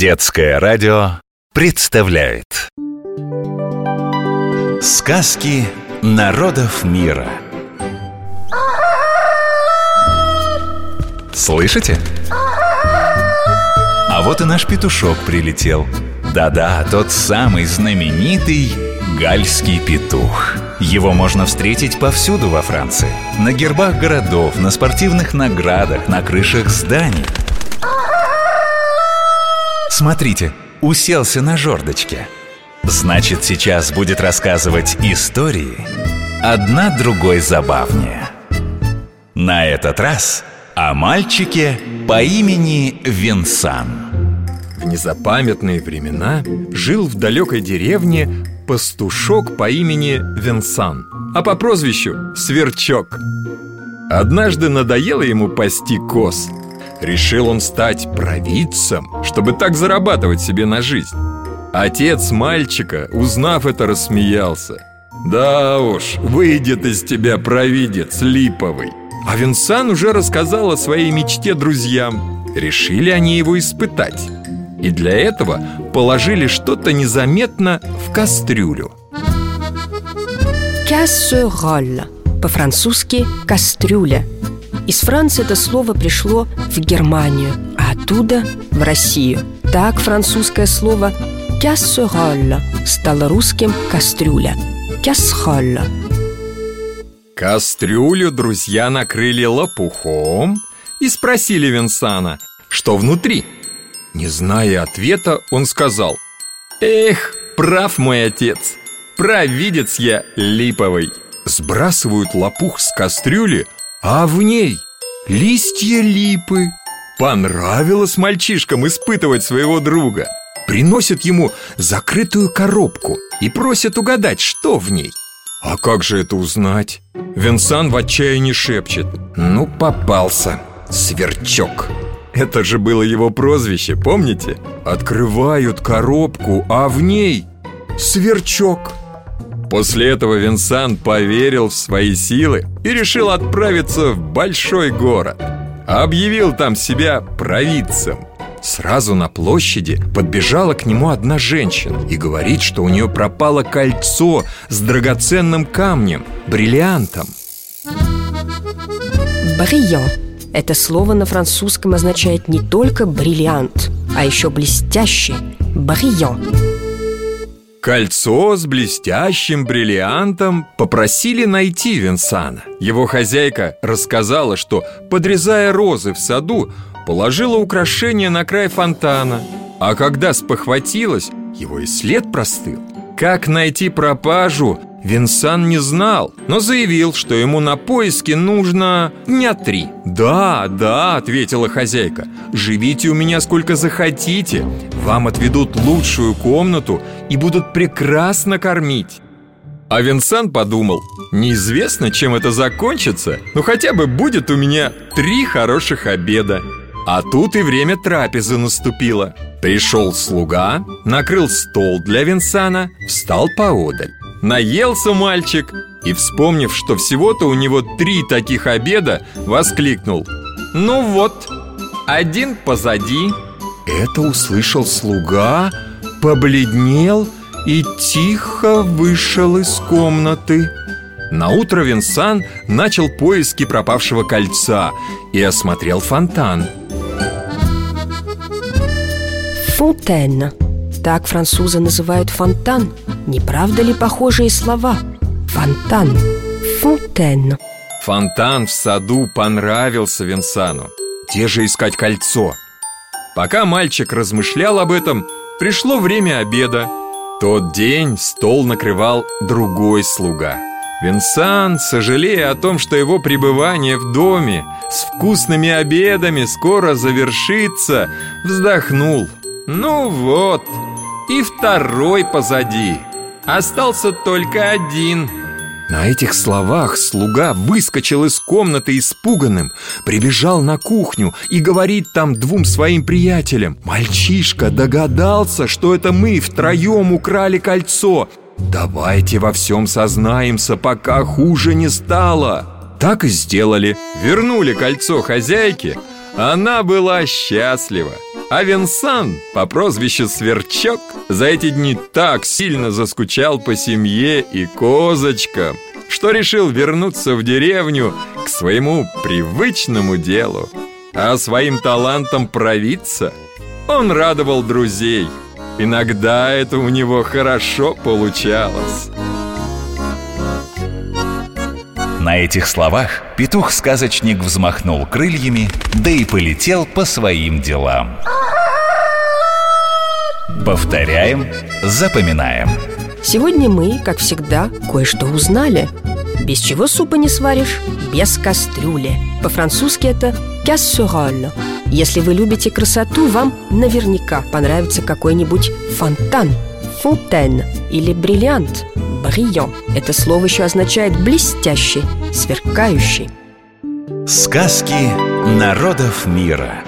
Детское радио представляет. Сказки народов мира. Слышите? А вот и наш петушок прилетел. Да-да, тот самый знаменитый гальский петух. Его можно встретить повсюду во Франции. На гербах городов, на спортивных наградах, на крышах зданий Смотрите, уселся на жердочке. Значит, сейчас будет рассказывать истории одна другой забавнее. На этот раз о мальчике по имени Винсан. В незапамятные времена жил в далекой деревне пастушок по имени Винсан, а по прозвищу Сверчок. Однажды надоело ему пасти коз – Решил он стать провидцем, чтобы так зарабатывать себе на жизнь. Отец мальчика, узнав это, рассмеялся. Да уж, выйдет из тебя провидец липовый А Винсан уже рассказал о своей мечте друзьям. Решили они его испытать. И для этого положили что-то незаметно в кастрюлю. Кассероль По-французски «кастрюля» Из Франции это слово пришло в Германию, а оттуда в Россию. Так французское слово «кассероль» стало русским «кастрюля» «касроль». Кастрюлю друзья накрыли лопухом и спросили Винсана, что внутри. Не зная ответа, он сказал «Эх, прав мой отец, провидец я липовый» Сбрасывают лопух с кастрюли – а в ней листья липы. Понравилось мальчишкам испытывать своего друга. Приносят ему закрытую коробку И просят угадать, что в ней. А как же это узнать? Винсан в отчаянии шепчет. Ну, попался, сверчок. Это же было его прозвище, помните? Открывают коробку, а в ней сверчок После этого Винсан поверил в свои силы и решил отправиться в большой город. Объявил там себя провидцем. Сразу на площади подбежала к нему одна женщина и говорит, что у нее пропало кольцо с драгоценным камнем, бриллиантом. Бриллиан – это слово на французском означает не только бриллиант, а еще блестящий – бриллиан. Кольцо с блестящим бриллиантом попросили найти Винсана. Его хозяйка рассказала, что, подрезая розы в саду, положила украшение на край фонтана. А когда спохватилась, его и след простыл. Как найти пропажу, Винсан не знал, но заявил, что ему на поиски нужно дня три. «Да, да», — ответила хозяйка, — «живите у меня сколько захотите. Вам отведут лучшую комнату и будут прекрасно кормить» А Винсан подумал, неизвестно, чем это закончится, но хотя бы будет у меня три хороших обеда а тут и время трапезы наступило. Пришел слуга, накрыл стол для Винсана, встал поодаль Наелся мальчик и, вспомнив, что всего-то у него три таких обеда, воскликнул. «Ну вот, один позади» Это услышал слуга, побледнел и тихо вышел из комнаты. На утро Винсан начал поиски пропавшего кольца и осмотрел фонтан. Фонтен. Так французы называют фонтан Не правда ли похожие слова? Фонтан Фонтен Фонтан в саду понравился Винсану Где же искать кольцо? Пока мальчик размышлял об этом Пришло время обеда Тот день стол накрывал другой слуга Винсан, сожалея о том, что его пребывание в доме с вкусными обедами скоро завершится, вздохнул. Ну вот, и второй позади. Остался только один. На этих словах слуга выскочил из комнаты испуганным, прибежал на кухню и говорит там двум своим приятелям. «Мальчишка догадался, что это мы втроем украли кольцо. Давайте во всем сознаемся, пока хуже не стало Так и сделали. Вернули кольцо хозяйке. Она была счастлива А Винсан по прозвищу Сверчок За эти дни так сильно заскучал по семье и козочкам Что решил вернуться в деревню к своему привычному делу А своим талантом провидца он радовал друзей. Иногда это у него хорошо получалось. На этих словах петух-сказочник взмахнул крыльями, да и полетел по своим делам. Повторяем, запоминаем. Сегодня мы, как всегда, кое-что узнали. Без чего супа не сваришь? Без кастрюли. По-французски это «кассероль». Если вы любите красоту, вам наверняка понравится какой-нибудь фонтан, фонтен или бриллиант, бриллиант. Это слово еще означает блестящий, сверкающий. Сказки народов мира.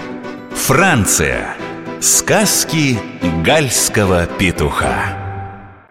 Франция. Сказки гальского петуха.